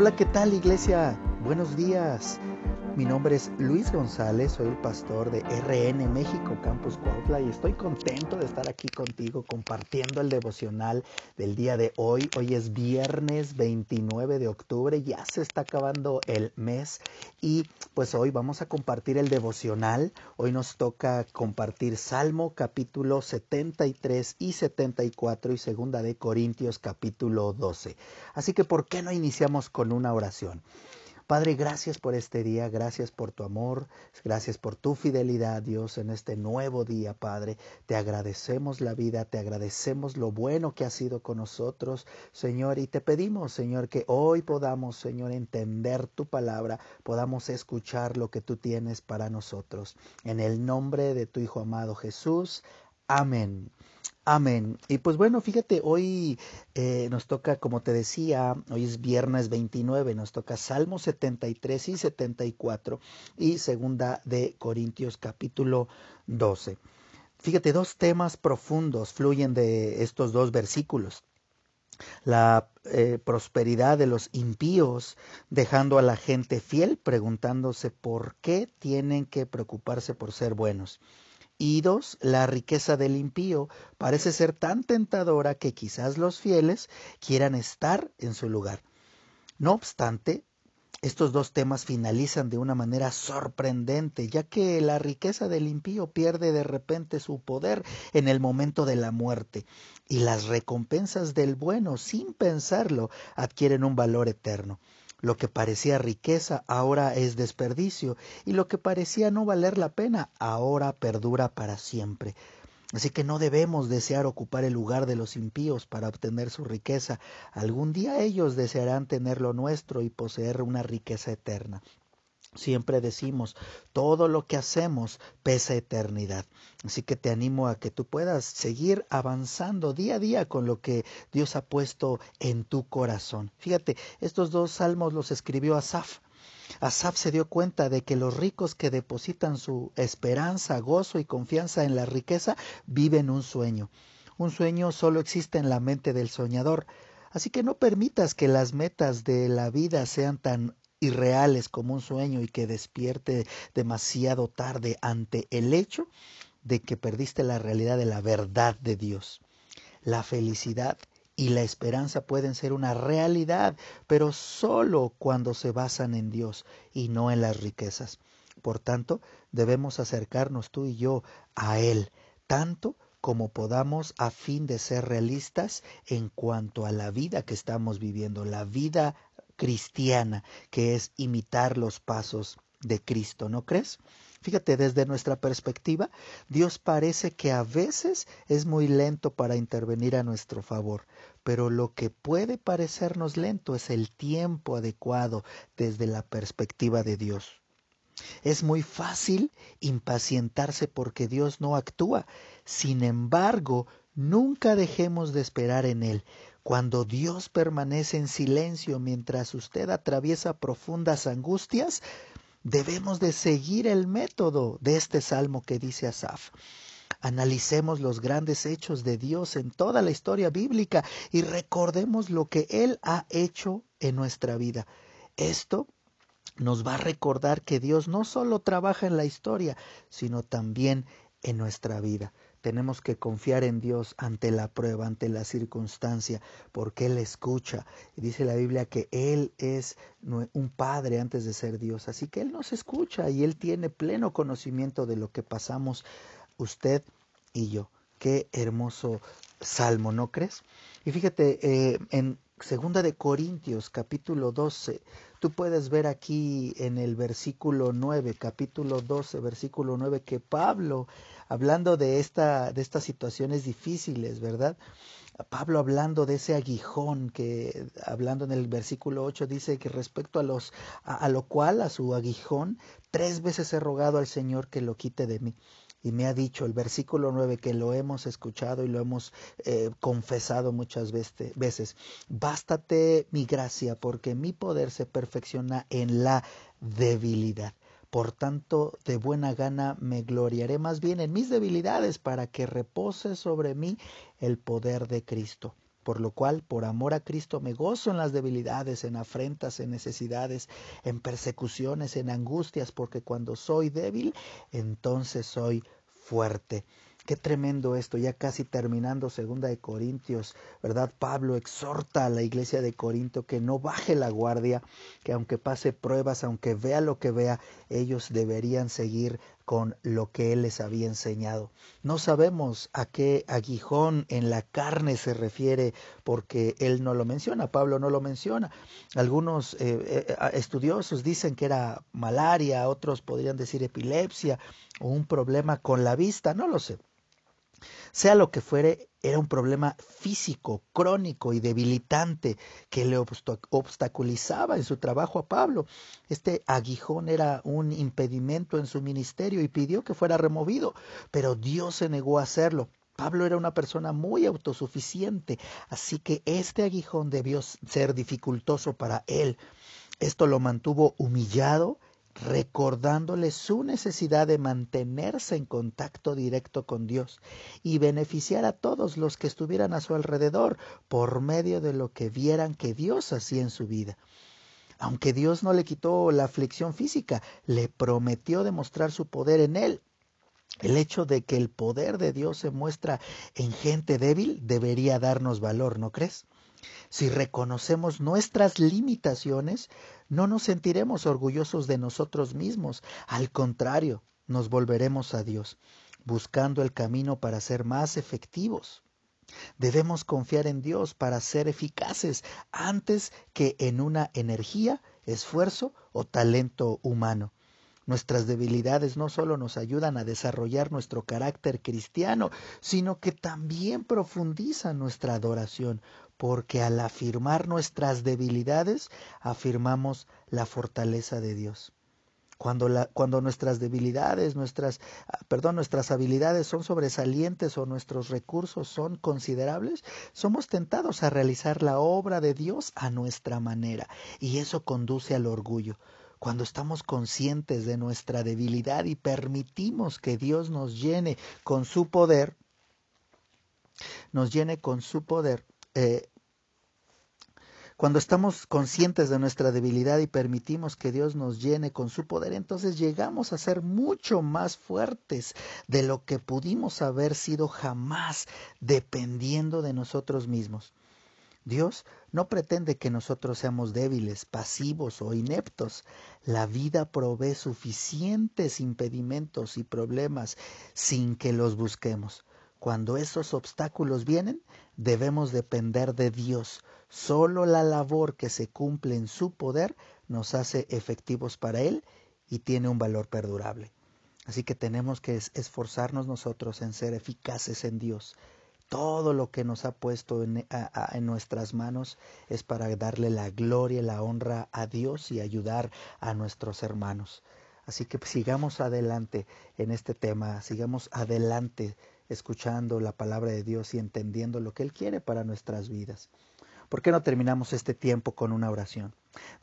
Hola, ¿qué tal iglesia? Buenos días. Mi nombre es Luis González, soy el pastor de RN México Campus Cuautla y estoy contento de estar aquí contigo compartiendo el devocional del día de hoy. Hoy es viernes 29 de octubre, ya se está acabando el mes y pues hoy vamos a compartir el devocional. Hoy nos toca compartir Salmo capítulo 73 y 74 y segunda de Corintios capítulo 12. Así que ¿por qué no iniciamos con una oración? Padre, gracias por este día, gracias por tu amor, gracias por tu fidelidad, Dios, en este nuevo día, Padre. Te agradecemos la vida, te agradecemos lo bueno que has sido con nosotros, Señor, y te pedimos, Señor, que hoy podamos, Señor, entender tu palabra, podamos escuchar lo que tú tienes para nosotros. En el nombre de tu Hijo amado Jesús. Amén. Amén. Y pues bueno, fíjate, hoy eh, nos toca, como te decía, hoy es viernes 29, nos toca Salmo 73 y 74 y segunda de Corintios capítulo 12. Fíjate, dos temas profundos fluyen de estos dos versículos. La eh, prosperidad de los impíos, dejando a la gente fiel, preguntándose por qué tienen que preocuparse por ser buenos y dos, la riqueza del impío parece ser tan tentadora que quizás los fieles quieran estar en su lugar. No obstante, estos dos temas finalizan de una manera sorprendente, ya que la riqueza del impío pierde de repente su poder en el momento de la muerte, y las recompensas del bueno, sin pensarlo, adquieren un valor eterno. Lo que parecía riqueza ahora es desperdicio y lo que parecía no valer la pena ahora perdura para siempre. Así que no debemos desear ocupar el lugar de los impíos para obtener su riqueza. Algún día ellos desearán tener lo nuestro y poseer una riqueza eterna. Siempre decimos, todo lo que hacemos pesa eternidad. Así que te animo a que tú puedas seguir avanzando día a día con lo que Dios ha puesto en tu corazón. Fíjate, estos dos salmos los escribió Asaf. Asaf se dio cuenta de que los ricos que depositan su esperanza, gozo y confianza en la riqueza viven un sueño. Un sueño solo existe en la mente del soñador. Así que no permitas que las metas de la vida sean tan irreales como un sueño y que despierte demasiado tarde ante el hecho de que perdiste la realidad de la verdad de Dios. La felicidad y la esperanza pueden ser una realidad, pero solo cuando se basan en Dios y no en las riquezas. Por tanto, debemos acercarnos tú y yo a Él, tanto como podamos a fin de ser realistas en cuanto a la vida que estamos viviendo, la vida cristiana, que es imitar los pasos de Cristo, ¿no crees? Fíjate, desde nuestra perspectiva, Dios parece que a veces es muy lento para intervenir a nuestro favor, pero lo que puede parecernos lento es el tiempo adecuado desde la perspectiva de Dios. Es muy fácil impacientarse porque Dios no actúa. Sin embargo, nunca dejemos de esperar en Él, cuando Dios permanece en silencio mientras usted atraviesa profundas angustias, debemos de seguir el método de este salmo que dice Asaf. Analicemos los grandes hechos de Dios en toda la historia bíblica y recordemos lo que Él ha hecho en nuestra vida. Esto nos va a recordar que Dios no solo trabaja en la historia, sino también en nuestra vida. Tenemos que confiar en Dios ante la prueba, ante la circunstancia, porque Él escucha. Dice la Biblia que Él es un padre antes de ser Dios, así que Él nos escucha y Él tiene pleno conocimiento de lo que pasamos usted y yo. Qué hermoso salmo, ¿no crees? Y fíjate, eh, en Segunda de Corintios capítulo 12 Tú puedes ver aquí en el versículo 9, capítulo 12, versículo 9, que Pablo, hablando de, esta, de estas situaciones difíciles, ¿verdad? Pablo hablando de ese aguijón que hablando en el versículo 8 dice que respecto a los a, lo cual a su aguijón tres veces he rogado al Señor que lo quite de mí y me ha dicho el versículo 9 que lo hemos escuchado y lo hemos eh, confesado muchas veces, bástate mi gracia porque mi poder se perfecciona en la debilidad. Por tanto, de buena gana me gloriaré más bien en mis debilidades para que repose sobre mí el poder de Cristo. Por lo cual, por amor a Cristo, me gozo en las debilidades, en afrentas, en necesidades, en persecuciones, en angustias, porque cuando soy débil, entonces soy fuerte. Qué tremendo esto, ya casi terminando segunda de Corintios, ¿verdad? Pablo exhorta a la iglesia de Corinto que no baje la guardia, que aunque pase pruebas, aunque vea lo que vea, ellos deberían seguir con lo que él les había enseñado. No sabemos a qué aguijón en la carne se refiere porque él no lo menciona, Pablo no lo menciona. Algunos eh, eh, estudiosos dicen que era malaria, otros podrían decir epilepsia o un problema con la vista, no lo sé. Sea lo que fuere, era un problema físico, crónico y debilitante que le obstaculizaba en su trabajo a Pablo. Este aguijón era un impedimento en su ministerio y pidió que fuera removido, pero Dios se negó a hacerlo. Pablo era una persona muy autosuficiente, así que este aguijón debió ser dificultoso para él. Esto lo mantuvo humillado, recordándole su necesidad de mantenerse en contacto directo con Dios y beneficiar a todos los que estuvieran a su alrededor por medio de lo que vieran que Dios hacía en su vida. Aunque Dios no le quitó la aflicción física, le prometió demostrar su poder en él. El hecho de que el poder de Dios se muestra en gente débil debería darnos valor, ¿no crees? Si reconocemos nuestras limitaciones, no nos sentiremos orgullosos de nosotros mismos. Al contrario, nos volveremos a Dios, buscando el camino para ser más efectivos. Debemos confiar en Dios para ser eficaces antes que en una energía, esfuerzo o talento humano. Nuestras debilidades no solo nos ayudan a desarrollar nuestro carácter cristiano, sino que también profundizan nuestra adoración, porque al afirmar nuestras debilidades, afirmamos la fortaleza de Dios. Cuando, cuando, nuestras debilidades, nuestras, perdón, nuestras habilidades son sobresalientes o nuestros recursos son considerables, somos tentados a realizar la obra de Dios a nuestra manera y eso conduce al orgullo cuando estamos conscientes de nuestra debilidad y permitimos que Dios nos llene con su poder, nos llene con su poder, eh, cuando estamos conscientes de nuestra debilidad y permitimos que Dios nos llene con su poder, entonces llegamos a ser mucho más fuertes de lo que pudimos haber sido jamás dependiendo de nosotros mismos. Dios no pretende que nosotros seamos débiles, pasivos o ineptos. La vida provee suficientes impedimentos y problemas sin que los busquemos. Cuando esos obstáculos vienen, debemos depender de Dios. Solo la labor que se cumple en su poder nos hace efectivos para Él y tiene un valor perdurable. Así que tenemos que esforzarnos nosotros en ser eficaces en Dios, todo lo que nos ha puesto en, nuestras manos es para darle la gloria y la honra a Dios y ayudar a nuestros hermanos. Así que sigamos adelante en este tema, sigamos adelante escuchando la palabra de Dios y entendiendo lo que Él quiere para nuestras vidas. ¿Por qué no terminamos este tiempo con una oración?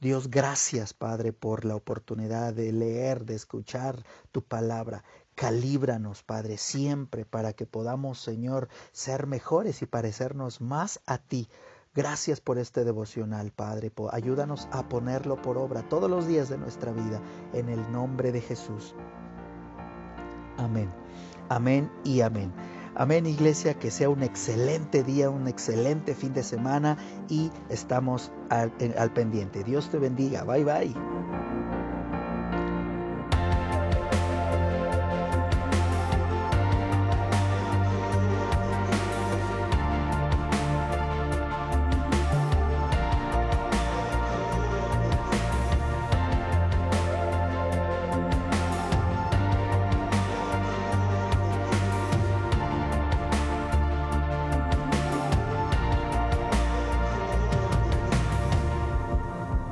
Dios, gracias Padre por la oportunidad de leer, de escuchar tu palabra. Calíbranos, Padre, siempre para que podamos, Señor, ser mejores y parecernos más a ti. Gracias por este devocional, Padre. Ayúdanos a ponerlo por obra todos los días de nuestra vida, en el nombre de Jesús. Amén. Amén y amén. Amén, iglesia, que sea un excelente día, un excelente fin de semana y estamos al, al pendiente. Dios te bendiga. Bye bye.